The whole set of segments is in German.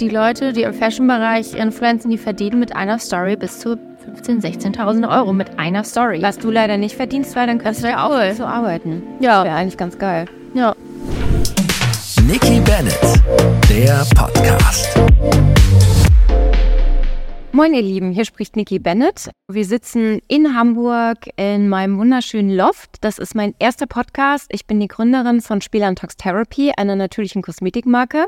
die Leute, die im Fashion-Bereich influenzen, die verdienen mit einer Story bis zu 15.000, 16.000 Euro mit einer Story. Was du leider nicht verdienst, weil dann kannst du ja auch so arbeiten. Ja. Wäre eigentlich ganz geil. Ja. Nikki Bennett, der Podcast. Moin ihr Lieben, hier spricht Nikki Bennett. Wir sitzen in Hamburg in meinem wunderschönen Loft. Das ist mein erster Podcast. Ich bin die Gründerin von Spielern Tox Therapy, einer natürlichen Kosmetikmarke.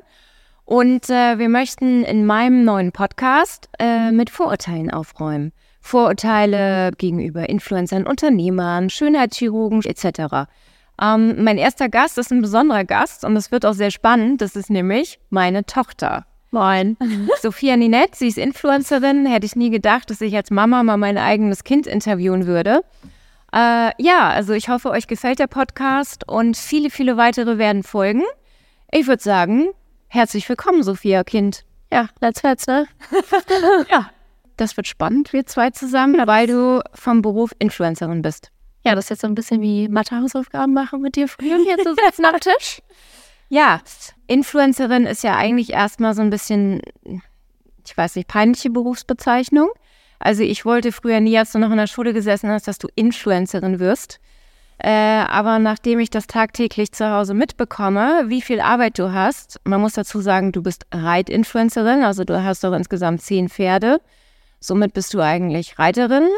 Und äh, wir möchten in meinem neuen Podcast äh, mit Vorurteilen aufräumen. Vorurteile gegenüber Influencern, Unternehmern, Schönheitschirurgen etc. Ähm, mein erster Gast ist ein besonderer Gast und es wird auch sehr spannend. Das ist nämlich meine Tochter. Moin. Sophia Ninette, sie ist Influencerin. Hätte ich nie gedacht, dass ich als Mama mal mein eigenes Kind interviewen würde. Äh, ja, also ich hoffe, euch gefällt der Podcast und viele, viele weitere werden folgen. Ich würde sagen, herzlich willkommen, Sophia, Kind. Ja, let's let's, ne? ja, das wird spannend, wir zwei zusammen, weil du vom Beruf Influencerin bist. Ja, das ist jetzt so ein bisschen wie Mathe-Hausaufgaben machen mit dir früher hier zu sitzen am Tisch. Ja, Influencerin ist ja eigentlich erstmal so ein bisschen, ich weiß nicht, peinliche Berufsbezeichnung. Also ich wollte früher nie, als du noch in der Schule gesessen hast, dass du Influencerin wirst. Äh, aber nachdem ich das tagtäglich zu Hause mitbekomme, wie viel Arbeit du hast, man muss dazu sagen, du bist Reitinfluencerin, also du hast doch insgesamt zehn Pferde. Somit bist du eigentlich Reiterin,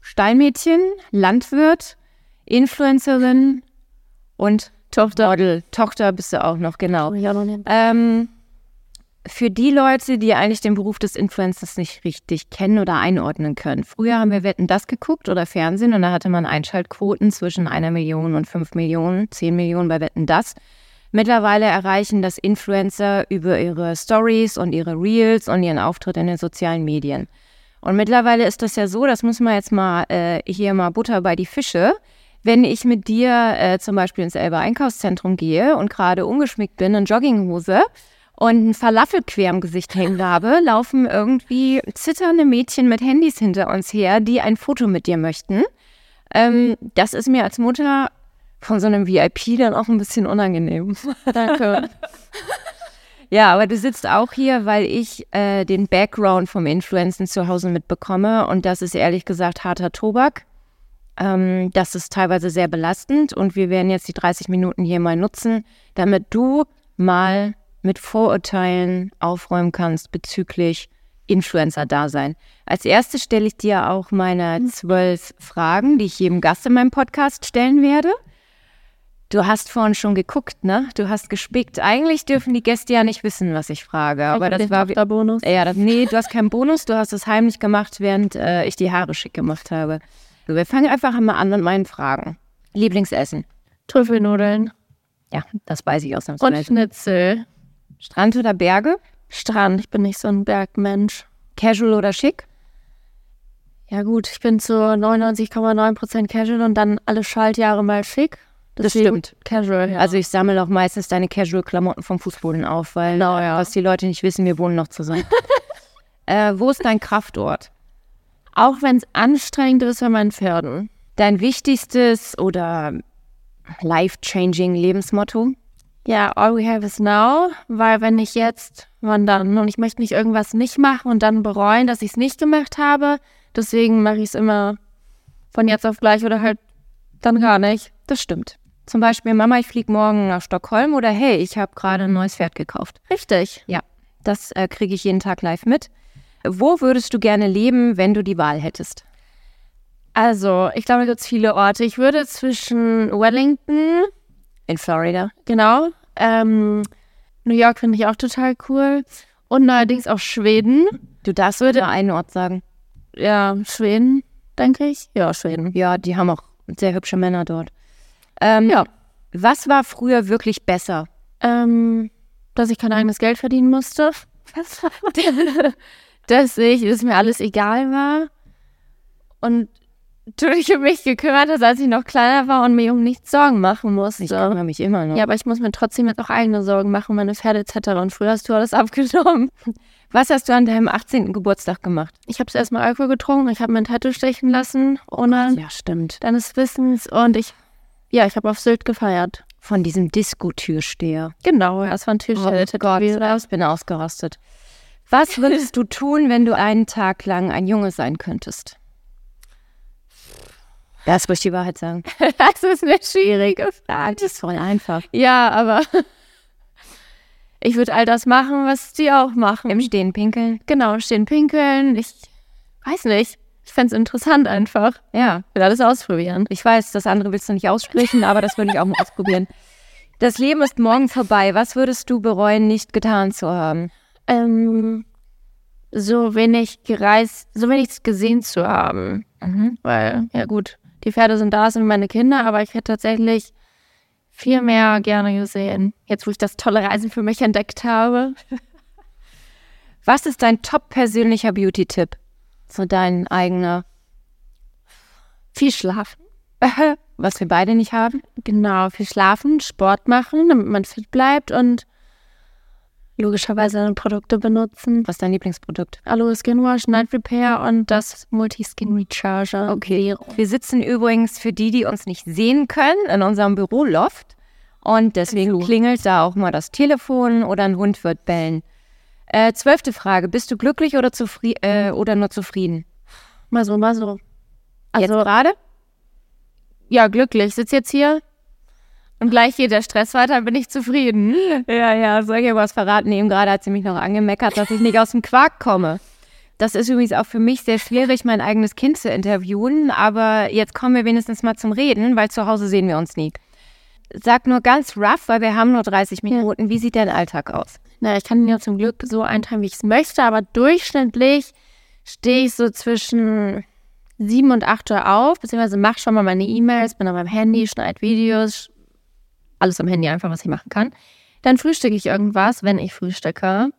Steinmädchen, Landwirt, Influencerin und Tochter. Model. Tochter bist du auch noch, genau. Ähm, für die Leute, die eigentlich den Beruf des Influencers nicht richtig kennen oder einordnen können. Früher haben wir Wetten das geguckt oder Fernsehen und da hatte man Einschaltquoten zwischen einer Million und fünf Millionen, zehn Millionen bei Wetten das. Mittlerweile erreichen das Influencer über ihre Stories und ihre Reels und ihren Auftritt in den sozialen Medien. Und mittlerweile ist das ja so, das müssen wir jetzt mal äh, hier mal Butter bei die Fische. Wenn ich mit dir äh, zum Beispiel ins Elbe Einkaufszentrum gehe und gerade ungeschminkt bin, in Jogginghose und ein Falafel quer im Gesicht hängen habe, laufen irgendwie zitternde Mädchen mit Handys hinter uns her, die ein Foto mit dir möchten. Ähm, das ist mir als Mutter von so einem VIP dann auch ein bisschen unangenehm. Danke. Ja, aber du sitzt auch hier, weil ich äh, den Background vom Influencen zu Hause mitbekomme und das ist ehrlich gesagt harter Tobak. Ähm, das ist teilweise sehr belastend und wir werden jetzt die 30 Minuten hier mal nutzen, damit du mal mit Vorurteilen aufräumen kannst bezüglich Influencer-Dasein. Als erstes stelle ich dir auch meine zwölf Fragen, die ich jedem Gast in meinem Podcast stellen werde. Du hast vorhin schon geguckt, ne? Du hast gespickt. Eigentlich dürfen die Gäste ja nicht wissen, was ich frage. Aber das war der Bonus. ja, das, nee, du hast keinen Bonus. Du hast es heimlich gemacht, während äh, ich die Haare schick gemacht habe. So, wir fangen einfach mal an mit meinen Fragen. Lieblingsessen? Trüffelnudeln. Ja, das weiß ich Und ausnahmsweise. Schnitzel. Strand oder Berge? Strand. Ich bin nicht so ein Bergmensch. Casual oder schick? Ja gut, ich bin zu 99,9% casual und dann alle Schaltjahre mal schick. Das Deswegen stimmt. Casual, ja. Also ich sammle auch meistens deine Casual-Klamotten vom Fußboden auf, weil Genau, ja. was die Leute nicht wissen, wir wohnen noch zusammen. äh, wo ist dein Kraftort? auch wenn es anstrengend ist bei meinen Pferden. Dein wichtigstes oder life-changing Lebensmotto? Ja, all we have is now, weil wenn ich jetzt, wann dann? Und ich möchte nicht irgendwas nicht machen und dann bereuen, dass ich es nicht gemacht habe. Deswegen mache ich es immer von jetzt auf gleich oder halt dann gar nicht. Das stimmt. Zum Beispiel, Mama, ich fliege morgen nach Stockholm oder hey, ich habe gerade ein neues Pferd gekauft. Richtig. Ja, das äh, kriege ich jeden Tag live mit. Wo würdest du gerne leben, wenn du die Wahl hättest? Also, ich glaube, da gibt es viele Orte. Ich würde zwischen Wellington, In Florida. genau, ähm, New York finde ich auch total cool und allerdings auch Schweden. Du darfst nur einen Ort sagen. Ja, Schweden, denke ich. Ja, Schweden. Ja, die haben auch sehr hübsche Männer dort. Ähm, Ja. Was war früher wirklich besser? Ähm, dass ich kein eigenes Geld verdienen musste. dass ich, dass mir alles egal war. Und dich um mich gekümmert hast, als ich noch kleiner war und mir um nichts Sorgen machen musste. Ich kümmere mich immer noch. ja, aber ich muss mir trotzdem jetzt auch eigene Sorgen machen, meine Pferde etc. Und früher hast du alles abgenommen. Was hast du an deinem 18. Geburtstag gemacht? Ich habe erstmal Alkohol getrunken, ich habe mir ein Tattoo stechen lassen, ohne Ja, stimmt. deines Wissens. Und ich, ja, ich habe auf Sylt gefeiert. Von diesem Disco-Türsteher. Genau, ja, es war ein Tisch. Oh Gott, ich bin ausgerastet. Was würdest du tun, wenn du einen Tag lang ein Junge sein könntest? Das muss ich die Wahrheit sagen. Das ist eine schwierige Frage. Das ist voll einfach. Ja, aber ich würde all das machen, was die auch machen. Im Stehen pinkeln. Genau, stehen pinkeln. Ich weiß nicht. Ich fände es interessant einfach. Ja, Ich will alles ausprobieren. ich weiß, das andere willst du nicht aussprechen, aber das würde ich auch mal ausprobieren. Das Leben ist morgen vorbei. Was würdest du bereuen, nicht getan zu haben? Ähm, so wenig gereist, so wenig gesehen zu haben. Weil, ja gut, die Pferde sind da, sind meine Kinder, aber ich hätte tatsächlich viel mehr gerne gesehen. Jetzt, wo ich das tolle Reisen für mich entdeckt habe. Was ist dein top persönlicher Beauty-Tipp? So dein eigener, Viel schlafen. was wir beide nicht haben? Genau, viel schlafen, Sport machen, damit man fit bleibt und logischerweise dann Produkte benutzen. Was ist dein Lieblingsprodukt? Aloe Skin Wash, Night Repair und das Multi-Skin Recharger. Okay. Wir sitzen übrigens für die, die uns nicht sehen können, in unserem Büroloft. Und deswegen klingelt da auch mal das Telefon oder ein Hund wird bellen. Äh, zwölfte Frage. Bist du glücklich oder, zufri äh, oder nur zufrieden? Mal so, mal so. Jetzt Also, gerade? ja, glücklich. Ich sitze jetzt hier und gleich geht der Stress weiter, bin ich zufrieden. Ja, ja, soll ich dir was verraten? Eben gerade hat sie mich noch angemeckert, dass ich nicht aus dem Quark komme. Das ist übrigens auch für mich sehr schwierig, mein eigenes Kind zu interviewen. Aber jetzt kommen wir wenigstens mal zum Reden, weil zu Hause sehen wir uns nie. Sag nur ganz rough, weil wir haben nur 30 Minuten. Wie sieht dein Alltag aus? Na, ich kann ihn ja zum Glück so einteilen, wie ich es möchte, aber durchschnittlich stehe ich so zwischen sieben und acht Uhr auf, beziehungsweise mache schon mal meine E-Mails, bin an meinem Handy, schneide Videos, alles am Handy einfach, was ich machen kann. Dann frühstücke ich irgendwas, wenn ich frühstücke.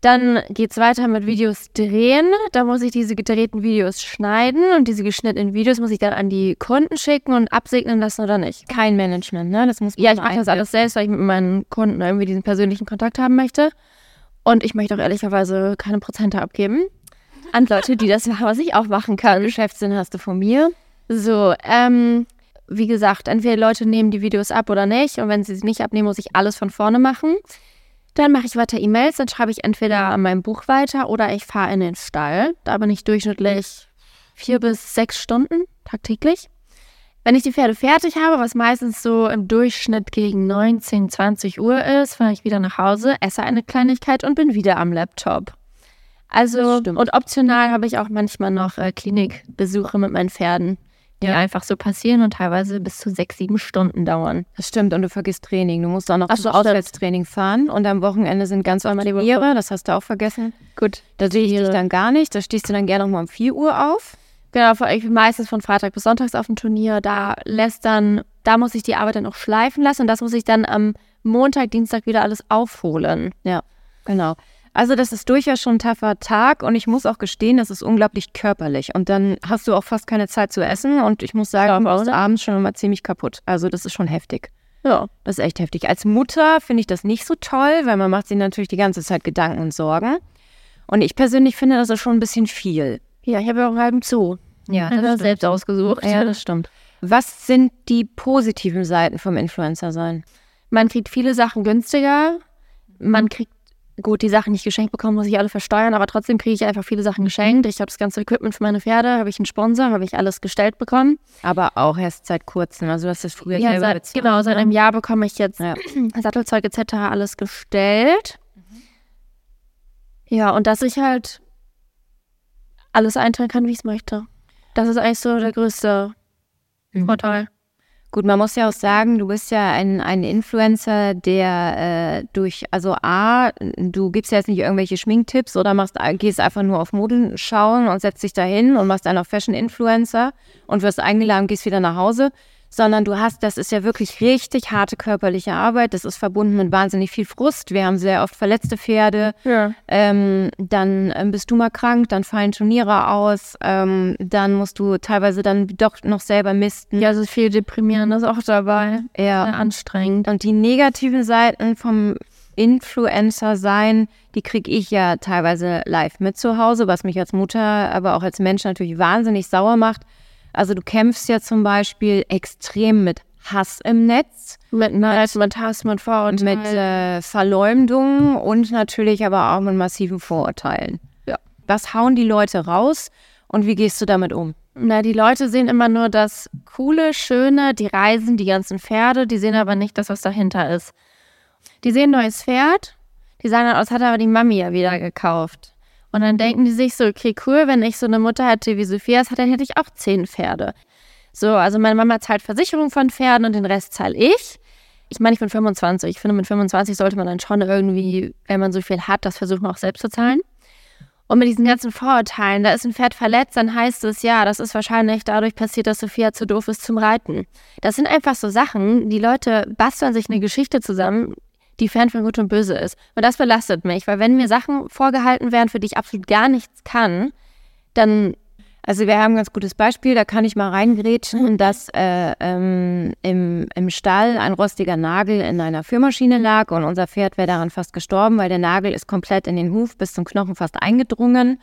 Dann geht es weiter mit Videos drehen. Da muss ich diese gedrehten Videos schneiden und diese geschnittenen Videos muss ich dann an die Kunden schicken und absegnen lassen oder nicht. Kein Management, ne? Das muss Ja, ich mache das alles selbst, weil ich mit meinen Kunden irgendwie diesen persönlichen Kontakt haben möchte. Und ich möchte auch ehrlicherweise keine Prozente abgeben an Leute, die das machen, was ich auch machen kann. Geschäftssinn hast du von mir. So, ähm, wie gesagt, entweder Leute nehmen die Videos ab oder nicht. Und wenn sie sie nicht abnehmen, muss ich alles von vorne machen. Dann mache ich weiter E-Mails, dann schreibe ich entweder an meinem Buch weiter oder ich fahre in den Stall. Da bin ich durchschnittlich vier bis sechs Stunden tagtäglich. Wenn ich die Pferde fertig habe, was meistens so im Durchschnitt gegen 19, 20 Uhr ist, fahre ich wieder nach Hause, esse eine Kleinigkeit und bin wieder am Laptop. Also, und optional habe ich auch manchmal noch äh, Klinikbesuche mit meinen Pferden, die Ja. einfach so passieren und teilweise bis zu sechs, sieben Stunden dauern. Das stimmt, und du vergisst Training. Du musst auch noch Ach zum so, stimmt. Auswärtstraining fahren und am Wochenende sind ganz oft die. Turniere, das hast du auch vergessen. Gut. Da sehe ich dich dann gar nicht. Da stehst du dann gerne noch mal um 4 Uhr auf. Genau, ich bin meistens von Freitag bis Sonntags auf dem Turnier. Da lässt dann, da muss ich die Arbeit dann auch schleifen lassen und das muss ich dann am Montag, Dienstag wieder alles aufholen. Ja, genau. Also das ist durchaus schon ein taffer Tag und ich muss auch gestehen, das ist unglaublich körperlich. Und dann hast du auch fast keine Zeit zu essen und ich muss sagen, du bist abends schon immer ziemlich kaputt. Also das ist schon heftig. Ja. Das ist echt heftig. Als Mutter finde ich das nicht so toll, weil man macht sich natürlich die ganze Zeit Gedanken und Sorgen. Und ich persönlich finde, das ist schon ein bisschen viel. Ja, ich habe ja auch einen halben Zoo. Ja, Ich habe das selbst ausgesucht. Ja, das stimmt. Was sind die positiven Seiten vom Influencer sein? Man kriegt viele Sachen günstiger. Man kriegt, gut, die Sachen, die ich geschenkt bekomme, muss ich alle versteuern, aber trotzdem kriege ich einfach viele Sachen geschenkt. Ich habe das ganze Equipment für meine Pferde, habe ich einen Sponsor, habe ich alles gestellt bekommen. Aber auch erst seit kurzem. Also du hast das früher Ja, seit, bezahlt, genau, seit ne? einem Jahr bekomme ich jetzt Ja. Sattelzeug etc. alles gestellt. Ja, und dass ich halt alles einteilen kann, wie ich es möchte. Das ist eigentlich so der größte Mhm. Vorteil. Gut, man muss ja auch sagen, du bist ja ein, ein Influencer, der äh, durch, also A, du gibst ja jetzt nicht irgendwelche Schminktipps oder machst, gehst einfach nur auf Moden schauen und setzt dich dahin und machst dann auch Fashion-Influencer und wirst eingeladen gehst wieder nach Hause, sondern du hast, das ist ja wirklich richtig harte körperliche Arbeit, das ist verbunden mit wahnsinnig viel Frust. Wir haben sehr oft verletzte Pferde, Ja. ähm, dann ähm, bist du mal krank, dann fallen Turniere aus, ähm, dann musst du teilweise dann doch noch selber misten. Ja, ist viel Deprimierendes auch dabei. Ja. Sehr anstrengend. Und die negativen Seiten vom Influencer sein, die kriege ich ja teilweise live mit zu Hause, was mich als Mutter, aber auch als Mensch natürlich wahnsinnig sauer macht. Also du kämpfst ja zum Beispiel extrem mit Hass im Netz, Mit Neid, mit Hass, mit Vorurteilen. mit äh, Verleumdungen und natürlich aber auch mit massiven Vorurteilen. Ja. Was hauen die Leute raus und wie gehst du damit um? Na, die Leute sehen immer nur das Coole, Schöne, die Reisen, die ganzen Pferde, die sehen aber nicht das, was dahinter ist. Die sehen ein neues Pferd, die sagen dann, oh, das hat aber die Mami ja wieder gekauft. Und dann denken die sich so, okay, cool, wenn ich so eine Mutter hätte wie Sophias, dann hätte ich auch zehn Pferde. So, also meine Mama zahlt Versicherung von Pferden und den Rest zahle ich. Ich meine, ich bin 25. Ich finde, mit 25 sollte man dann schon irgendwie, wenn man so viel hat, das versuchen auch selbst zu zahlen. Und mit diesen ganzen Vorurteilen, da ist ein Pferd verletzt, dann heißt es, ja, das ist wahrscheinlich dadurch passiert, dass Sophia zu doof ist zum Reiten. Das sind einfach so Sachen, die Leute basteln sich eine Geschichte zusammen, die fern von Gut und Böse ist. Und das belastet mich, weil wenn mir Sachen vorgehalten werden, für die ich absolut gar nichts kann, dann Also wir haben ein ganz gutes Beispiel, da kann ich mal reingrätschen, dass äh, ähm, im, im Stall ein rostiger Nagel in einer Führmaschine lag und unser Pferd wäre daran fast gestorben, weil der Nagel ist komplett in den Huf bis zum Knochen fast eingedrungen.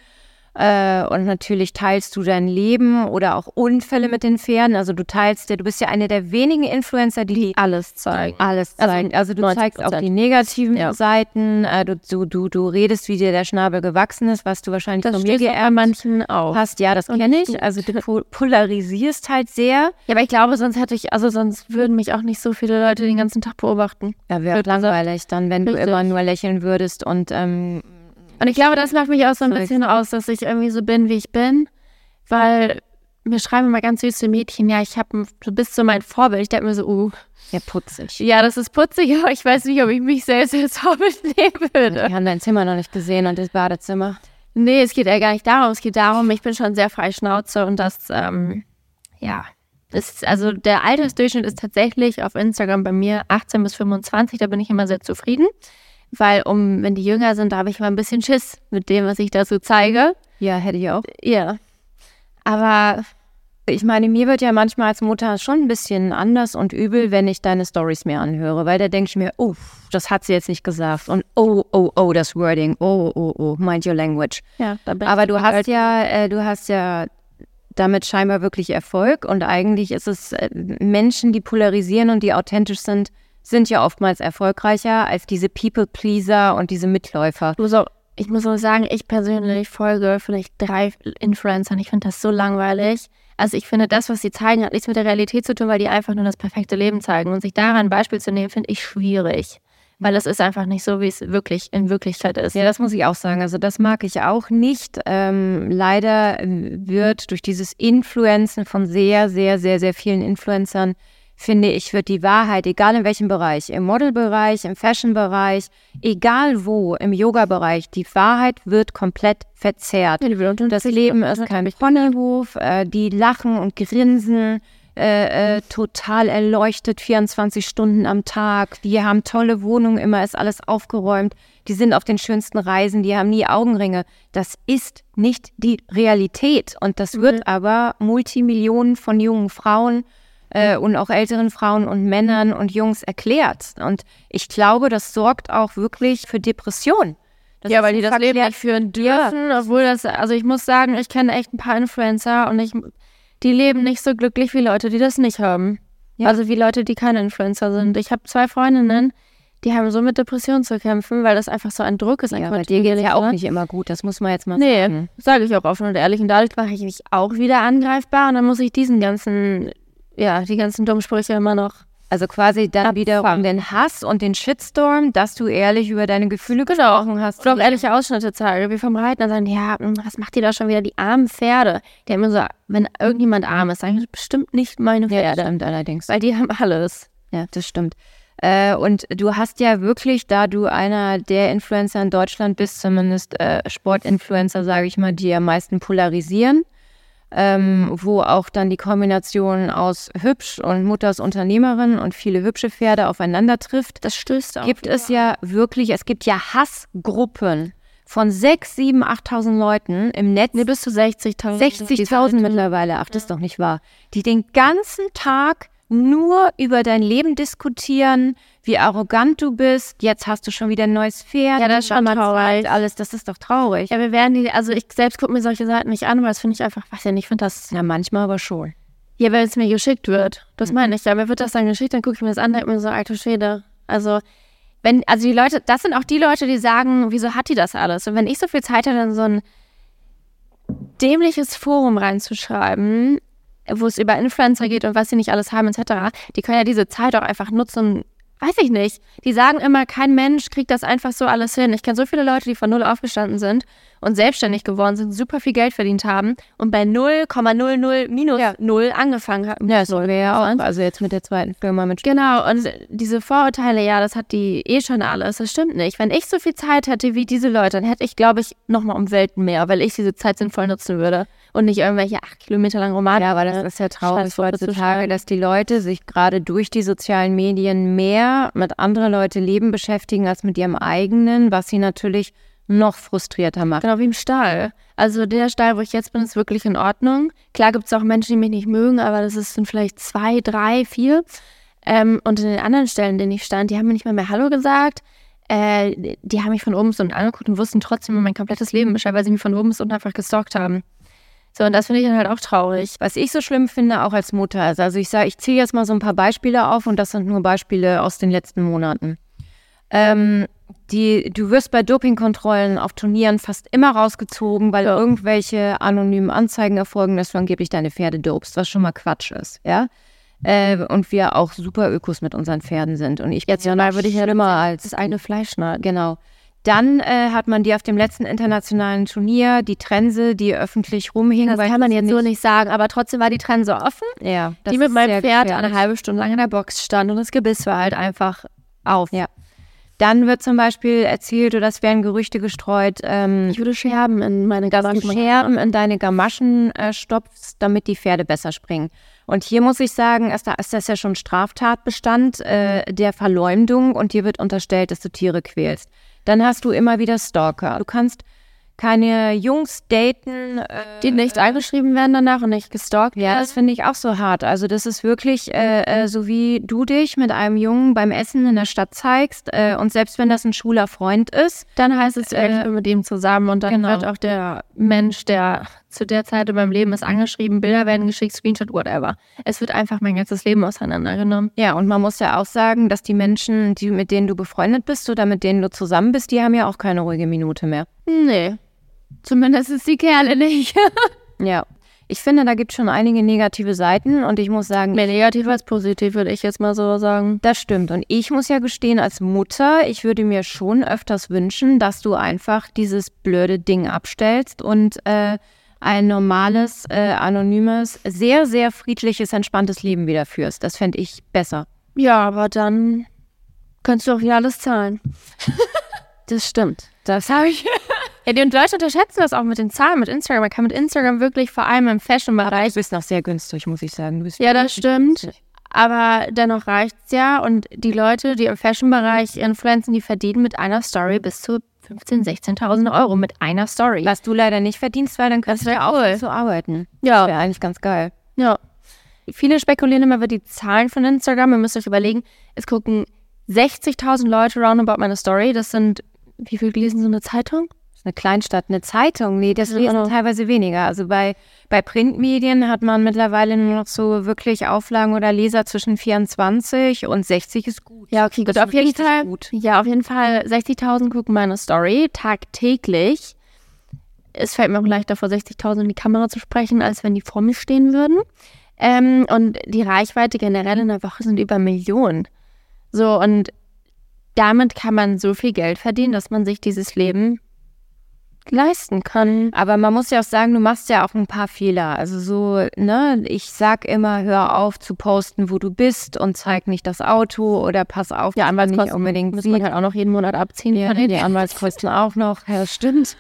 Äh, und natürlich teilst du dein Leben oder auch Unfälle mit den Pferden. Also du teilst dir, du bist ja eine der wenigen Influencer, die alles zeigen. alles zeigen. Also, du 90%. zeigst auch die negativen Ja. Seiten, äh, du, du, du, du redest, wie dir der Schnabel gewachsen ist, was du wahrscheinlich Das von mir auch geerbt manchen auf. hast. Ja, das kenne du- ich. Also du po- polarisierst halt sehr. Ja, aber ich glaube, sonst hätte ich, also sonst würden mich auch nicht so viele Leute den ganzen Tag beobachten. Ja, wäre langweilig dann, wenn du Richtig. immer nur lächeln würdest und ähm, Und ich glaube, das macht mich auch so ein bisschen aus, dass ich irgendwie so bin, wie ich bin. Weil mir schreiben immer ganz süße Mädchen, ja, ich habe, du bist so mein Vorbild. Ich denke mir so, uh, ja, putzig. ja, das ist putzig, aber ich weiß nicht, ob ich mich selbst als Vorbild nehmen würde. Wir haben dein Zimmer noch nicht gesehen und das Badezimmer. Nee, es geht ja gar nicht darum. Es geht darum, ich bin schon sehr frei Schnauze und das, ähm, ja. Ist, also der Altersdurchschnitt ist tatsächlich auf Instagram bei mir 18 bis 25, da bin ich immer sehr zufrieden. Weil um, wenn die jünger sind, da habe ich mal ein bisschen Schiss mit dem, was ich da so zeige. Ja, hätte ich auch. Ja. Aber Ich meine, mir wird ja manchmal als Mutter schon ein bisschen anders und übel, wenn ich deine Stories mir anhöre, weil da denke ich mir, oh, das hat sie jetzt nicht gesagt und oh, oh, oh, das Wording, oh, oh, oh, mind your language. ja, da bin Aber du hast ja, äh, du hast ja damit scheinbar wirklich Erfolg und eigentlich ist es äh, Menschen, die polarisieren und die authentisch sind, sind ja oftmals erfolgreicher als diese People-Pleaser und diese Mitläufer. Du so, ich muss auch sagen, ich persönlich folge vielleicht drei Influencern. Ich finde das so langweilig. Also ich finde, das, was sie zeigen, hat nichts mit der Realität zu tun, weil die einfach nur das perfekte Leben zeigen. Und sich daran ein Beispiel zu nehmen, finde ich schwierig. Weil es ist einfach nicht so, wie es wirklich in Wirklichkeit ist. Ja, das muss ich auch sagen. Also das mag ich auch nicht. Ähm, leider wird durch dieses Influenzen von sehr, sehr, sehr, sehr vielen Influencern, finde ich, wird die Wahrheit, egal in welchem Bereich, im Modelbereich, im Fashionbereich, egal wo, im Yoga-Bereich, die Wahrheit wird komplett verzerrt. Das Leben ist kein Ponyhof, äh, die lachen und grinsen, äh, äh, total erleuchtet 24 Stunden am Tag. Die haben tolle Wohnungen, immer ist alles aufgeräumt. Die sind auf den schönsten Reisen, die haben nie Augenringe. Das ist nicht die Realität. Und das wird aber Multimillionen von jungen Frauen äh, und auch älteren Frauen und Männern und Jungs erklärt. Und ich glaube, das sorgt auch wirklich für Depression. Das ja, weil die das Leben nicht führen dürfen, obwohl das, also ich muss sagen, ich kenne echt ein paar Influencer und ich, die leben nicht so glücklich wie Leute, die das nicht haben. Ja. Also wie Leute, die keine Influencer sind. Ich habe zwei Freundinnen, die haben so mit Depressionen zu kämpfen, weil das einfach so ein Druck ist. Ja, bei dir geht es ja auch nicht immer gut, das muss man jetzt mal Nee, sagen. sage ich auch offen und ehrlich. Und dadurch mache ich mich auch wieder angreifbar und dann muss ich diesen ganzen, ja, die ganzen dummen Sprüche immer noch. Also quasi dann wiederum Abfangen. den Hass und den Shitstorm, dass du ehrlich über deine Gefühle gesprochen hast. Oder auch ehrliche Ausschnitte zeige, wie vom Reiten. Dann sagen, ja, hm, was macht ihr da schon wieder, die armen Pferde? Die haben so, wenn irgendjemand arm ist, sagen die, bestimmt nicht meine Ja, das Pferde. stimmt allerdings. weil die haben alles. Ja, das stimmt. Äh, und du hast ja wirklich, da du einer der Influencer in Deutschland bist, zumindest äh, Sportinfluencer, sage ich mal, die am meisten polarisieren, ähm, wo auch dann die Kombination aus hübsch und Mutters Unternehmerin und viele hübsche Pferde aufeinander trifft. Das stößt auch. gibt es ja wirklich, es gibt ja Hassgruppen von 6, 7, 8.000 Leuten im Netz. Nee, bis zu 60.000. 60.000 mittlerweile, ach, das ist doch nicht wahr. Die den ganzen Tag nur über dein Leben diskutieren, wie arrogant du bist. Jetzt hast du schon wieder ein neues Pferd. Ja, das ist schon traurig. Alles, das ist doch traurig. Ja, wir werden die, also ich selbst gucke mir solche Seiten nicht an, weil das finde ich einfach, weiß ja nicht, ich finde das, Na, manchmal aber schon. Ja, wenn es mir geschickt wird. Das Mhm. meine ich ja. Mir wird das dann geschickt, dann gucke ich mir das an, denke mir so, alte Schwede. Also, wenn, also die Leute, das sind auch die Leute, die sagen, wieso hat die das alles? Und wenn ich so viel Zeit hätte, dann so ein dämliches Forum reinzuschreiben, wo es über Influencer geht und was sie nicht alles haben, etc., die können ja diese Zeit auch einfach nutzen. Weiß ich nicht. Die sagen immer, kein Mensch kriegt das einfach so alles hin. Ich kenne so viele Leute, die von null aufgestanden sind und selbstständig geworden sind, super viel Geld verdient haben und bei 0,00 minus Ja. 0 angefangen haben. Ja, so wäre ja auch. Also jetzt mit der zweiten Firma mit Genau, und diese Vorurteile, ja, das hat die eh schon alles. Das stimmt nicht. Wenn ich so viel Zeit hätte wie diese Leute, dann hätte ich, glaube ich, nochmal um Welten mehr, weil ich diese Zeit sinnvoll nutzen würde und nicht irgendwelche acht Kilometer lang Romane. Ja, aber das ist ja traurig heutzutage, dass die Leute sich gerade durch die sozialen Medien mehr mit anderen Leute Leben beschäftigen als mit ihrem eigenen, was sie natürlich noch frustrierter macht. Genau wie im Stall. Also der Stall, wo ich jetzt bin, ist wirklich in Ordnung. Klar gibt es auch Menschen, die mich nicht mögen, aber das sind vielleicht zwei, drei, vier. Ähm, und in den anderen Stellen, in denen ich stand, die haben mir nicht mal mehr Hallo gesagt. Äh, die haben mich von oben bis unten angeguckt und wussten trotzdem mein komplettes Leben Bescheid, weil sie mich von oben bis unten einfach gestalkt haben. So, und das finde ich dann halt auch traurig. Was ich so schlimm finde, auch als Mutter, ist, also ich sage, ich zähle jetzt mal so ein paar Beispiele auf und das sind nur Beispiele aus den letzten Monaten. Ähm, die, du wirst bei Dopingkontrollen auf Turnieren fast immer rausgezogen, weil irgendwelche anonymen Anzeigen erfolgen, dass du angeblich deine Pferde dopst, was schon mal Quatsch ist, ja. Äh, und wir auch super Ökos mit unseren Pferden sind. Und ich Jetzt ja, würde ich ja schlimmer als das eine Fleischschneid. Genau. Dann äh, hat man die auf dem letzten internationalen Turnier, die Trense, die öffentlich rumhingen. Das weil kann man jetzt so nicht sagen, aber trotzdem war die Trense offen. Ja, die mit meinem Pferd gefährlich. eine halbe Stunde lang in der Box stand und das Gebiss war halt einfach auf. Ja. Dann wird zum Beispiel erzählt, oder es werden Gerüchte gestreut, ähm, Ich würde Scherben in meine dass Gamaschen du Scherben in deine Gamaschen äh, stopfst, damit die Pferde besser springen. Und hier muss ich sagen, ist, da, ist das ja schon Straftatbestand äh, der Verleumdung und dir wird unterstellt, dass du Tiere quälst. Dann hast du immer wieder Stalker. Du kannst keine Jungs daten, äh, die nicht eingeschrieben werden danach und nicht gestalkt Ja, das finde ich auch so hart. Also das ist wirklich äh, äh, so wie du dich mit einem Jungen beim Essen in der Stadt zeigst äh, und selbst wenn das ein schwuler Freund ist, Dann heißt es, Äh, ich bin mit ihm zusammen und dann genau. wird auch der Mensch, der zu der Zeit in meinem Leben ist, angeschrieben, Bilder werden geschickt, Screenshot, whatever. Es wird einfach mein ganzes Leben auseinandergenommen. ja, und man muss ja auch sagen, dass die Menschen, die mit denen du befreundet bist oder mit denen du zusammen bist, die haben ja auch keine ruhige Minute mehr. Nee. Zumindest ist die Kerle nicht. Ja. Ich finde, da gibt es schon einige negative Seiten und ich muss sagen, Mehr negativ als positiv, würde ich jetzt mal so sagen. Das stimmt. Und ich muss ja gestehen, als Mutter, ich würde mir schon öfters wünschen, dass du einfach dieses blöde Ding abstellst und äh, ein normales, äh, anonymes, sehr, sehr friedliches, entspanntes Leben wieder führst. Das fände ich besser. Ja, aber dann kannst du auch wieder alles zahlen. Das stimmt. Das habe ich. Ja, die und Leute unterschätzen das auch mit den Zahlen, mit Instagram. Man kann mit Instagram wirklich vor allem im Fashion-Bereich Du bist noch sehr günstig, muss ich sagen. Ja, das stimmt. günstig. Aber dennoch reicht's ja. Und die Leute, die im Fashion-Bereich influenzen, die verdienen mit einer Story bis zu 15.000, 16.000 Euro mit einer Story. Was du leider nicht verdienst, weil dann kannst Das du ja auch zu arbeiten. Ja. Wäre eigentlich ganz geil. Ja. Viele spekulieren immer über die Zahlen von Instagram. Ihr müsst euch überlegen, es gucken 60.000 Leute roundabout meine Story. Das sind, wie viel lesen so eine Zeitung? Eine Kleinstadt, eine Zeitung, nee, das lesen genau. teilweise weniger. Also bei, bei Printmedien hat man mittlerweile nur noch so wirklich Auflagen oder Leser zwischen 24 und 60 ist gut. Ja, okay, gut. Auf jeden Fall. gut. Ja, auf jeden Fall 60.000 gucken meine Story tagtäglich. Es fällt mir auch leichter vor 60.000 in die Kamera zu sprechen, als wenn die vor mir stehen würden. Ähm, und die Reichweite generell in der Woche sind über Millionen. So, und damit kann man so viel Geld verdienen, dass man sich dieses Leben leisten kann. Aber man muss ja auch sagen, du machst ja auch ein paar Fehler. Also so, ne, ich sag immer, hör auf zu posten, wo du bist und zeig nicht das Auto oder pass auf, Ja, man nicht Anwaltskosten unbedingt muss man halt auch noch jeden Monat abziehen. Ja, die Anwaltskosten auch noch. Ja, stimmt.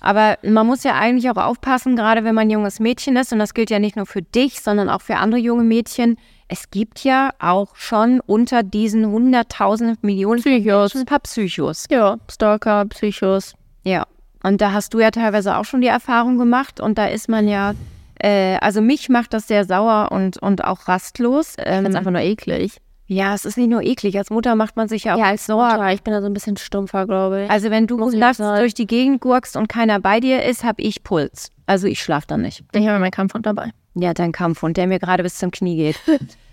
Aber man muss ja eigentlich auch aufpassen, gerade wenn man ein junges Mädchen ist, und das gilt ja nicht nur für dich, sondern auch für andere junge Mädchen. Es gibt ja auch schon unter diesen hunderttausend Millionen Psychos. ein paar Psychos. Ja, Stalker, Psychos. Ja. Und da hast du ja teilweise auch schon die Erfahrung gemacht. Und da ist man ja, äh, also mich macht das sehr sauer und, und auch rastlos. Das ist Ähm, einfach nur eklig. Ja, es ist nicht nur eklig. Als Mutter macht man sich ja auch Ja, als Sorgen. Mutter. Ich bin da so ein bisschen stumpfer, glaube ich. Also wenn du nachts durch die Gegend gurkst und keiner bei dir ist, habe ich Puls. Also ich schlafe dann nicht. Ich habe meinen Kampfhund dabei. Ja, dein Kampfhund, der mir gerade bis zum Knie geht.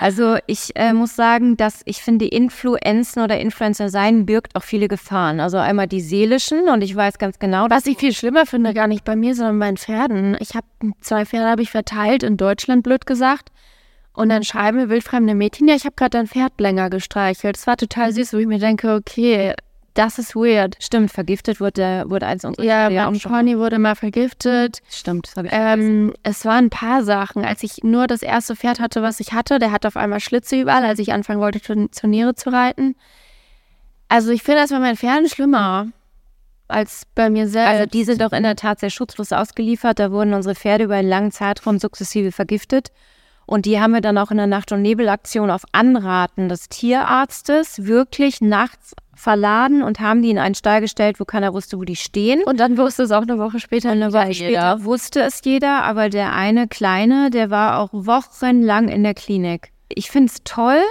Also ich äh, muss sagen, dass ich finde, Influenzen oder Influencer sein birgt auch viele Gefahren. Also einmal die seelischen und ich weiß ganz genau, Was ich viel schlimmer finde, gar nicht bei mir, sondern bei den Pferden. Ich habe zwei Pferde habe ich verteilt in Deutschland, blöd gesagt. Und dann schreiben mir wildfremde Mädchen, ja, ich habe gerade dein Pferd länger gestreichelt. Es war total süß, wo ich mir denke, okay, das ist weird. stimmt, vergiftet wurde, wurde eins unserer Ja, auch schon. Pony wurde mal vergiftet. Stimmt, habe ich Ähm, es waren ein paar Sachen. Als ich nur das erste Pferd hatte, was ich hatte, der hatte auf einmal Schlitze überall, als ich anfangen wollte, Turn- Turniere zu reiten. Also ich finde das bei meinen Pferden schlimmer als bei mir selbst. Also die sind doch in der Tat sehr schutzlos ausgeliefert. Da wurden unsere Pferde über einen langen Zeitraum sukzessive vergiftet. Und die haben wir dann auch in der Nacht- und Nebelaktion auf Anraten des Tierarztes wirklich nachts verladen und haben die in einen Stall gestellt, wo keiner wusste, wo die stehen. Und dann wusste es auch eine Woche später. Eine Woche später wusste es jeder, aber der eine Kleine, der war auch wochenlang in der Klinik. Ich finde es toll,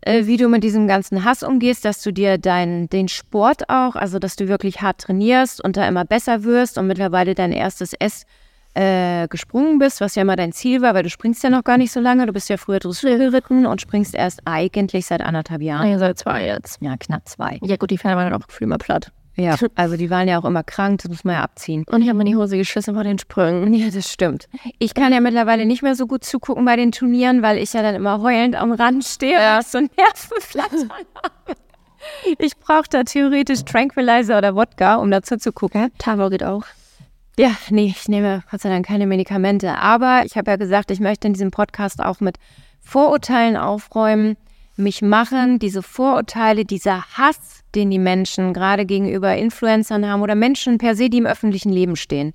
äh, wie du mit diesem ganzen Hass umgehst, dass du dir dein, den Sport auch, also dass du wirklich hart trainierst und da immer besser wirst und mittlerweile dein erstes S äh, gesprungen bist, was ja immer dein Ziel war, weil du springst ja noch gar nicht so lange. Du bist ja früher Dressur geritten und springst erst eigentlich seit anderthalb Jahren. Ja, seit zwei jetzt. Ja, knapp zwei. Ja gut, die Pferde waren dann auch gefühlt mal platt. Ja, also die waren ja auch immer krank, das muss man ja abziehen. Und ich habe mir die Hose geschissen vor den Sprüngen. Ja, das stimmt. Ich kann ja mittlerweile nicht mehr so gut zugucken bei den Turnieren, weil ich ja dann immer heulend am Rand stehe Ja. und so Nervenflattern habe. Ich brauche da theoretisch Tranquilizer oder Wodka, um dazu zu gucken. Tavo geht auch. Ja, nee, ich nehme Gott sei Dank keine Medikamente. Aber ich habe ja gesagt, ich möchte in diesem Podcast auch mit Vorurteilen aufräumen, mich machen, diese Vorurteile, dieser Hass, den die Menschen gerade gegenüber Influencern haben oder Menschen per se, die im öffentlichen Leben stehen.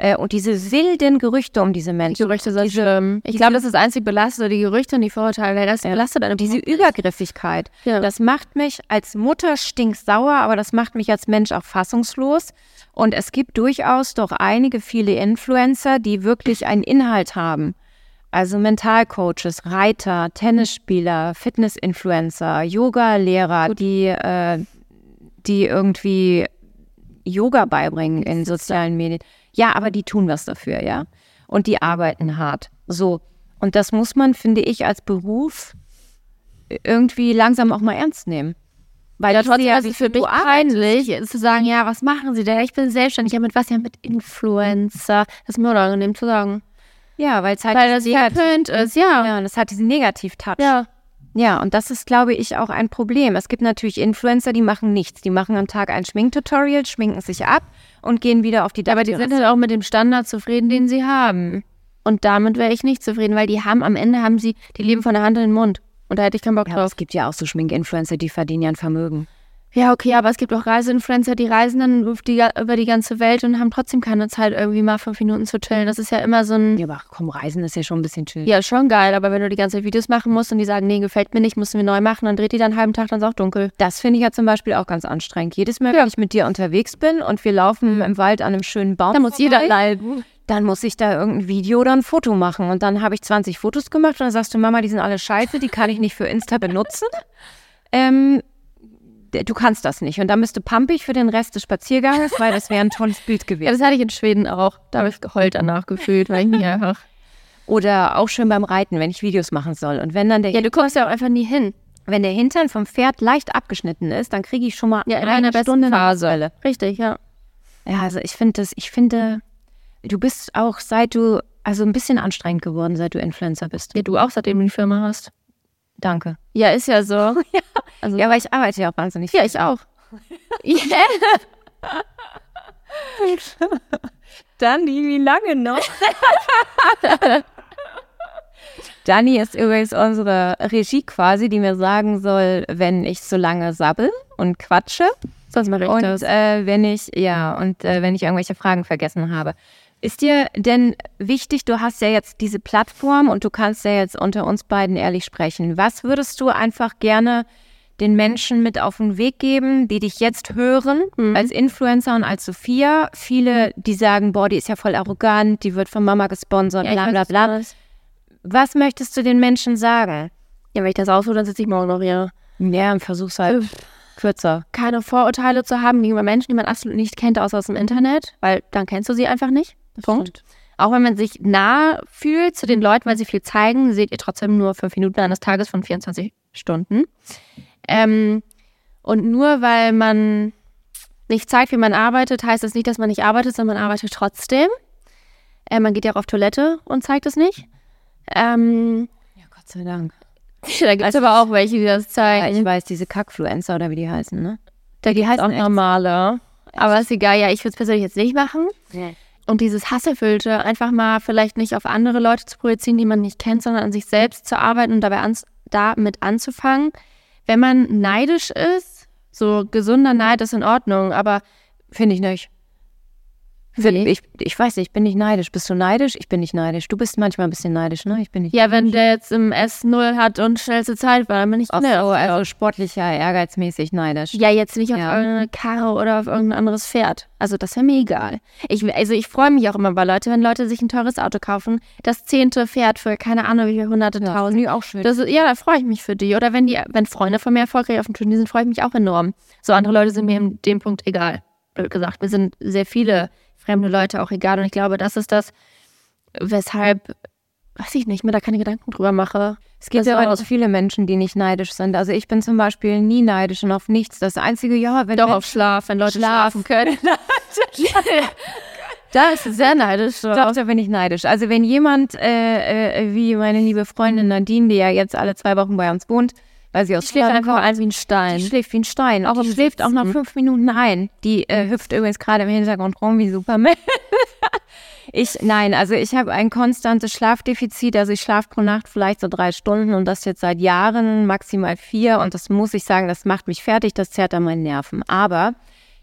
Äh, und diese wilden Gerüchte um diese Die Menschen. Gerüchte sind schlimm. Ich glaube, das ist das einzig belastet, die Gerüchte und die Vorurteile. Das belastet eine Diese Übergriffigkeit, Ja. das macht mich als Mutter stinksauer, aber das macht mich als Mensch auch fassungslos. Und es gibt durchaus doch einige, viele Influencer, die wirklich einen Inhalt haben. Also Mentalcoaches, Reiter, Tennisspieler, Fitnessinfluencer, Yoga-Lehrer, die, äh, die irgendwie Yoga beibringen in sozialen Medien. Ja, aber die tun was dafür, ja. Und die arbeiten hart. So. Und das muss man, finde ich, als Beruf irgendwie langsam auch mal ernst nehmen. Weil Ja, trotzdem ja, ist wie es für mich peinlich, zu sagen, ja, was machen Sie denn? Ich bin selbstständig. Ja, mit was? Ja, mit Influencer. Das ist mir unangenehm zu sagen. Ja, weil es halt Weil das tönt ist, ja. ja, und es hat diesen Negativ-Touch. Ja. Ja, und das ist, glaube ich, auch ein Problem. Es gibt natürlich Influencer, die machen nichts. Die machen am Tag ein Schminktutorial, schminken sich ab und gehen wieder auf die Aber die sind Dachterrasse. halt auch mit dem Standard zufrieden, den sie haben. Und damit wäre ich nicht zufrieden, weil die haben am Ende haben sie, die leben von der Hand in den Mund. Und da hätte ich keinen Bock ja, drauf. es gibt ja auch so Schminkinfluencer, die verdienen ja ein Vermögen. Ja, okay, aber es gibt auch Reiseinfluencer, die reisen dann die, über die ganze Welt und haben trotzdem keine Zeit, irgendwie mal fünf Minuten zu chillen. Das ist ja immer so ein. Ja, aber komm, Reisen ist ja schon ein bisschen chill. Ja, schon geil, aber wenn du die ganze Zeit Videos machen musst und die sagen, nee, gefällt mir nicht, müssen wir neu machen, dann dreht die dann einen halben Tag, dann ist auch dunkel. Das finde ich ja zum Beispiel auch ganz anstrengend. Jedes Mal, Ja. wenn ich mit dir unterwegs bin und wir laufen im Wald an einem schönen Baum Da muss vorbei, jeder leiden. dann muss ich da irgendein Video oder ein Foto machen. Und dann habe ich 20 Fotos gemacht und dann sagst du, Mama, die sind alle scheiße, die kann ich nicht für Insta benutzen. Ähm, du kannst das nicht. Und dann bist du pampig für den Rest des Spazierganges, weil das wäre ein tolles Bild Ja, gewesen. das hatte ich in Schweden auch. Da habe ich geheult danach gefühlt, weil ich mich einfach. Oder auch schön beim Reiten, wenn ich Videos machen soll. Und wenn dann der, Ja, du kommst ja auch einfach nie hin. wenn der Hintern vom Pferd leicht abgeschnitten ist, dann kriege ich schon mal Ja, in eine Stunde. Phase. Richtig, ja. Ja, also ich finde das, ich finde, du bist auch seit du, also ein bisschen anstrengend geworden, seit du Influencer bist. Ja, du auch, seitdem du die Firma hast. Danke. Ja, ist ja so. ja. Also, Ja, aber ich arbeite ja auch wahnsinnig ja, ich auch. Ja. Dani, wie lange noch? Dani ist übrigens unsere Regie quasi, die mir sagen soll, wenn ich so lange sabbel und quatsche Sonst mache ich und das. äh, wenn ich ja und äh, wenn ich irgendwelche Fragen vergessen habe. Ist dir denn wichtig, du hast ja jetzt diese Plattform und du kannst ja jetzt unter uns beiden ehrlich sprechen. Was würdest du einfach gerne den Menschen mit auf den Weg geben, die dich jetzt hören, Mhm. als Influencer und als Sophia? Viele, die sagen, boah, die ist ja voll arrogant, die wird von Mama gesponsert, Ja, bla bla bla. Was möchtest du den Menschen sagen? Ja, wenn ich das ausruhe, dann sitze ich morgen noch hier. Ja, und versuch's halt kürzer. Keine Vorurteile zu haben gegenüber Menschen, die man absolut nicht kennt, außer aus dem Internet, weil dann kennst du sie einfach nicht. Punkt. Auch wenn man sich nah fühlt zu den Leuten, weil sie viel zeigen, seht ihr trotzdem nur fünf Minuten eines Tages von 24 Stunden. Ähm, und nur weil man nicht zeigt, wie man arbeitet, heißt das nicht, dass man nicht arbeitet, sondern man arbeitet trotzdem. Äh, man geht ja auch auf Toilette und zeigt es nicht. Ähm, Ja, Gott sei Dank. da gibt es aber auch welche, die das Ja, zeigen. ich weiß, diese Kackfluencer oder wie die heißen, ne? Da gibt es auch echt. normale. Aber ist egal, ja, ich würde es persönlich jetzt nicht machen. Und dieses Hasserfüllte einfach mal vielleicht nicht auf andere Leute zu projizieren, die man nicht kennt, sondern an sich selbst zu arbeiten und dabei ans damit anzufangen. Wenn man neidisch ist, so gesunder Neid ist in Ordnung, aber Finde ich nicht. Ich, ich weiß nicht, ich bin nicht neidisch. Bist du neidisch? Ich bin nicht neidisch. Du bist manchmal ein bisschen neidisch, ne? Ich bin nicht. ja, wenn der jetzt im S0 hat und schnellste Zeit war, dann bin ich Auch ne, so, also sportlicher, ehrgeizmäßig neidisch. Ja, jetzt nicht auf Ja. irgendeine Karre oder auf irgendein anderes Pferd. Also das wäre mir egal. Ich, also ich freue mich auch immer bei Leuten, wenn Leute sich ein teures Auto kaufen, das zehnte Pferd für keine Ahnung wie viele hunderte tausend. Finde ich auch schön. Das ja, da freue ich mich für die. Oder wenn die, wenn Freunde von mir erfolgreich auf dem Turnier sind, freue ich mich auch enorm. So andere Leute sind mir in dem Punkt egal. Blöd gesagt. Mir sind sehr viele fremde Leute auch egal. Und ich glaube, das ist das, weshalb, weiß ich nicht, mir da keine Gedanken drüber mache. Es gibt ja auch. auch viele Menschen, die nicht neidisch sind. Also ich bin zum Beispiel nie neidisch und auf nichts. Das einzige, ja, wenn Doch auf Schlaf, wenn Leute Schlaf. schlafen können. da ist es sehr neidisch. So. Doch, da bin ich neidisch. Also wenn jemand, äh, äh, wie meine liebe Freundin Nadine, die ja jetzt alle zwei Wochen bei uns wohnt, weil sie aus schläft Schweden einfach ein wie ein Stein. die schläft wie ein Stein. Auch die schläft auch nach fünf Minuten ein. Die äh, hüpft übrigens gerade im Hintergrund rum wie Superman. ich, nein, also ich habe ein konstantes Schlafdefizit. Also ich schlafe pro Nacht vielleicht so drei Stunden und das jetzt seit Jahren, maximal vier. Und das muss ich sagen, das macht mich fertig, das zerrt an meinen Nerven. Aber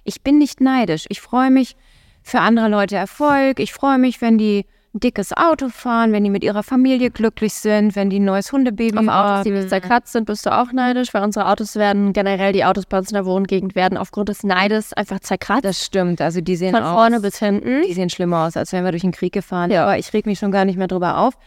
ich bin nicht neidisch. Ich freue mich für andere Leute Erfolg. Ich freue mich, wenn die dickes Auto fahren, wenn die mit ihrer Familie glücklich sind, wenn die ein neues Hundebaby Auf Autos, die haben. zerkratzt sind, bist du auch neidisch, weil unsere Autos werden, generell die Autos bei uns in der Wohngegend werden aufgrund des Neides einfach zerkratzt. Das stimmt. Also die sehen Von aus, vorne bis hinten. Die sehen schlimmer aus, als wären wir durch den Krieg gefahren. Aber ich reg mich schon gar nicht mehr drüber auf.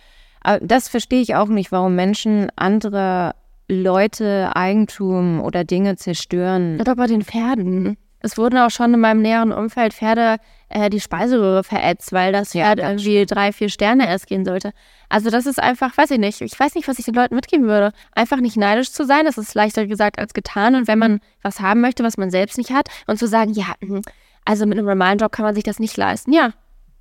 Aber das verstehe ich auch nicht, warum Menschen andere Leute Eigentum oder Dinge zerstören. Oder bei den Pferden. Es wurden auch schon in meinem näheren Umfeld Pferde äh, die Speiseröhre verätzt, weil das Ja, Pferd ganz irgendwie drei, vier Sterne erst gehen sollte. Also das ist einfach, weiß ich nicht, ich weiß nicht, was ich den Leuten mitgeben würde. Einfach nicht neidisch zu sein, das ist leichter gesagt als getan. Und wenn man was haben möchte, was man selbst nicht hat, und zu sagen, ja, mhm, also mit einem normalen Job kann man sich das nicht leisten. Ja,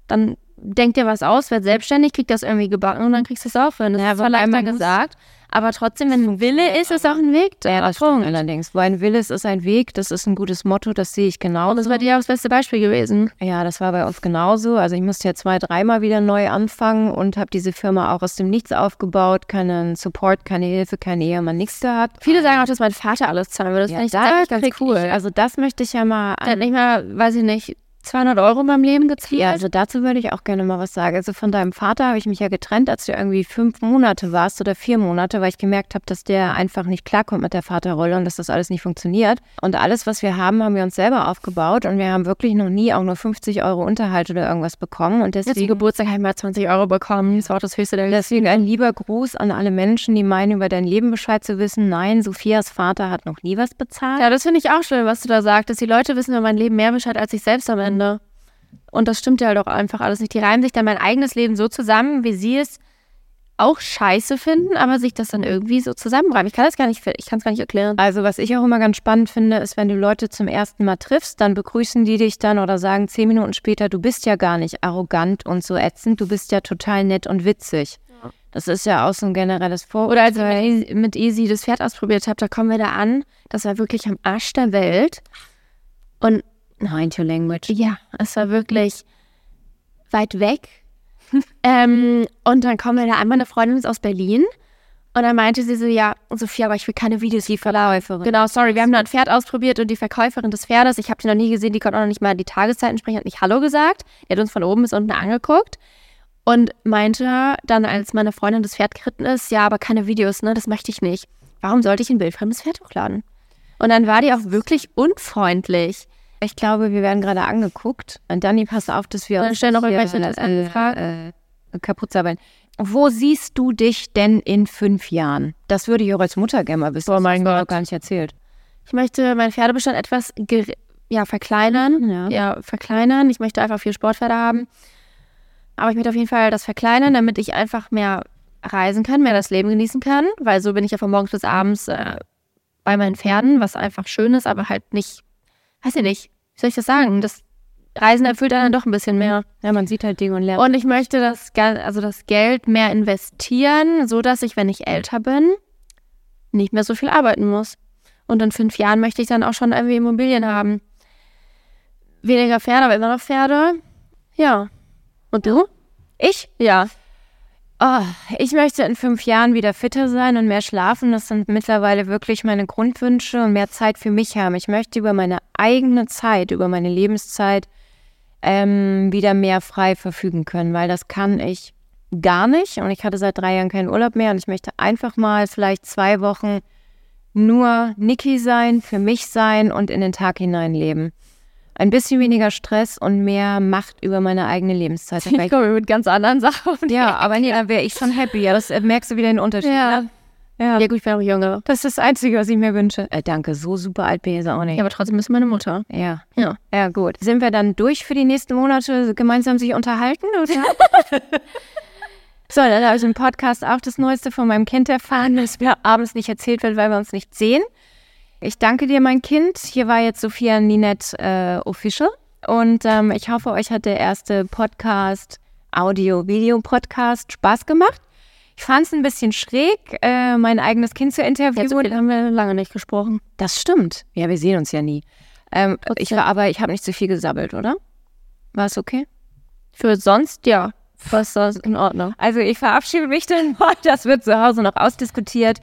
dann denk dir was aus, werd selbstständig, krieg das irgendwie gebacken und dann kriegst du es auch hin. Das Ja, ist zwar leichter gesagt, aber trotzdem, wenn ein Wille ist, ist auch ein Weg da. Ja, das Punkt. allerdings. Wo ein Wille ist, ist ein Weg. Das ist ein gutes Motto. Das sehe ich genau. Und das war dir auch das beste Beispiel gewesen. Ja, das war bei uns genauso. Also ich musste ja zwei, dreimal wieder neu anfangen und habe diese Firma auch aus dem Nichts aufgebaut. Keinen Support, keine Hilfe, kein Ehemann, nichts gehabt. Viele sagen auch, dass mein Vater alles zahlen würde. Das Ja, finde ich da ganz cool. Ich, also das möchte ich ja mal der hat nicht mal, weiß ich nicht, 200 Euro in meinem Leben gezahlt. Ja, also dazu würde ich auch gerne mal was sagen. Also von deinem Vater habe ich mich ja getrennt, als du irgendwie fünf Monate warst oder vier Monate, weil ich gemerkt habe, dass der einfach nicht klarkommt mit der Vaterrolle und dass das alles nicht funktioniert. Und alles, was wir haben, haben wir uns selber aufgebaut und wir haben wirklich noch nie auch nur 50 Euro Unterhalt oder irgendwas bekommen. Und Jetzt deswegen, Geburtstag habe ich mal 20 Euro bekommen. Das war auch das höchste der deswegen ein lieber Gruß an alle Menschen, die meinen, über dein Leben Bescheid zu wissen. Nein, Sophias Vater hat noch nie was bezahlt. Ja, das finde ich auch schön, was du da sagst, dass die Leute wissen über mein Leben mehr Bescheid als ich selbst am Ende. Und das stimmt ja halt auch einfach alles nicht. Die reimen sich dann mein eigenes Leben so zusammen, wie sie es auch scheiße finden, aber sich das dann irgendwie so zusammenreimen. Ich kann das gar nicht, ich kann es gar nicht erklären. Also was ich auch immer ganz spannend finde, ist, wenn du Leute zum ersten Mal triffst, dann begrüßen die dich dann oder sagen zehn Minuten später, du bist ja gar nicht arrogant und so ätzend, du bist ja total nett und witzig. Das ist ja auch so ein generelles Vorurteil. Oder als ich mit Easy- mit Easy das Pferd ausprobiert habe, da kommen wir da an. Das war wirklich am Arsch der Welt. Und Mind your language. ja, es war wirklich weit weg. ähm, und dann kommen wir da an, meine Freundin aus Berlin. Und dann meinte sie so, ja, Sophia, aber ich will keine Videos. Die Verkäuferin. Genau, sorry, wir haben da ein Pferd ausprobiert und die Verkäuferin des Pferdes, ich habe die noch nie gesehen, die konnte auch noch nicht mal die Tageszeiten sprechen, hat nicht Hallo gesagt. Die hat uns von oben bis unten angeguckt und meinte dann, als meine Freundin das Pferd geritten ist, ja, aber keine Videos, ne, das möchte ich nicht. Warum sollte ich ein bildfremdes Pferd hochladen? Und dann war die auch wirklich unfreundlich. Ich glaube, wir werden gerade angeguckt. Und Dani, pass auf, dass wir Dann uns stell noch irgendwelche äh, äh, kaputt sabbeln. wo siehst du dich denn in fünf Jahren? Das würde ich auch als Mutter gerne mal wissen. Oh mein das Gott. noch gar nicht erzählt. Ich möchte meinen Pferdebestand etwas ja, verkleinern. Ja. ja, verkleinern. Ich möchte einfach vier Sportpferde haben. Aber ich möchte auf jeden Fall das verkleinern, damit ich einfach mehr reisen kann, mehr das Leben genießen kann. Weil so bin ich ja von morgens bis abends äh, bei meinen Pferden, was einfach schön ist, aber halt nicht, weiß ich nicht, wie soll ich das sagen? Das Reisen erfüllt einen dann doch ein bisschen mehr. Ja, man sieht halt Dinge und lernt. Und ich möchte das, also das Geld mehr investieren, so dass ich, wenn ich älter bin, nicht mehr so viel arbeiten muss. Und in fünf Jahren möchte ich dann auch schon irgendwie Immobilien haben. Weniger Pferde, aber immer noch Pferde. Ja. Und du? ich? Ja. Oh, ich möchte in fünf Jahren wieder fitter sein und mehr schlafen. Das sind mittlerweile wirklich meine Grundwünsche und mehr Zeit für mich haben. Ich möchte über meine eigene Zeit, über meine Lebenszeit ähm, wieder mehr frei verfügen können, weil das kann ich gar nicht. Und ich hatte seit drei Jahren keinen Urlaub mehr und ich möchte einfach mal vielleicht zwei Wochen nur Niki sein, für mich sein und in den Tag hinein leben. Ein bisschen weniger Stress und mehr Macht über meine eigene Lebenszeit. Ich komme mit ganz anderen Sachen. ja, aber nee, dann wäre ich schon happy. Ja, das äh, merkst du wieder den Unterschied. Ja. Ne? Ja. Ja, gut, ich bin auch jünger. Das ist das Einzige, was ich mir wünsche. Äh, danke, so super alt bin ich jetzt auch nicht. Ja, aber trotzdem bist du meine Mutter. Ja. Ja. Ja, gut. Sind wir dann durch für die nächsten Monate gemeinsam sich unterhalten? Oder? so, dann habe ich im Podcast auch das Neueste von meinem Kind erfahren, das mir abends nicht erzählt wird, weil wir uns nicht sehen. Ich danke dir, mein Kind. Hier war jetzt Sophia Ninette äh, Official. Und ähm, ich hoffe, euch hat der erste Podcast, Audio-Video-Podcast Spaß gemacht. Ich fand es ein bisschen schräg, äh, mein eigenes Kind zu interviewen. haben wir lange nicht gesprochen. Das stimmt. Ja, wir sehen uns ja nie. Ähm, ich war aber, ich habe nicht zu viel gesabbelt, oder? War es okay? Für sonst, ja. Was das in Ordnung. Also ich verabschiede mich dann mal. Das wird zu Hause noch ausdiskutiert.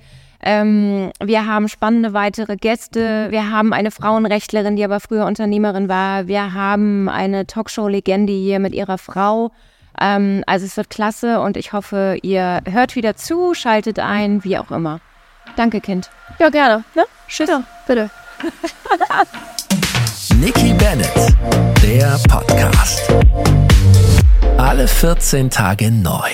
Ähm, wir haben spannende weitere Gäste. Wir haben eine Frauenrechtlerin, die aber früher Unternehmerin war. Wir haben eine Talkshow-Legende hier mit ihrer Frau. Ähm, also es wird klasse und ich hoffe, ihr hört wieder zu, schaltet ein, wie auch immer. Danke, Kind. Ja, gerne. Ne? Tschüss. Ja, bitte. Nikki Bennett, der Podcast. Alle 14 Tage neu.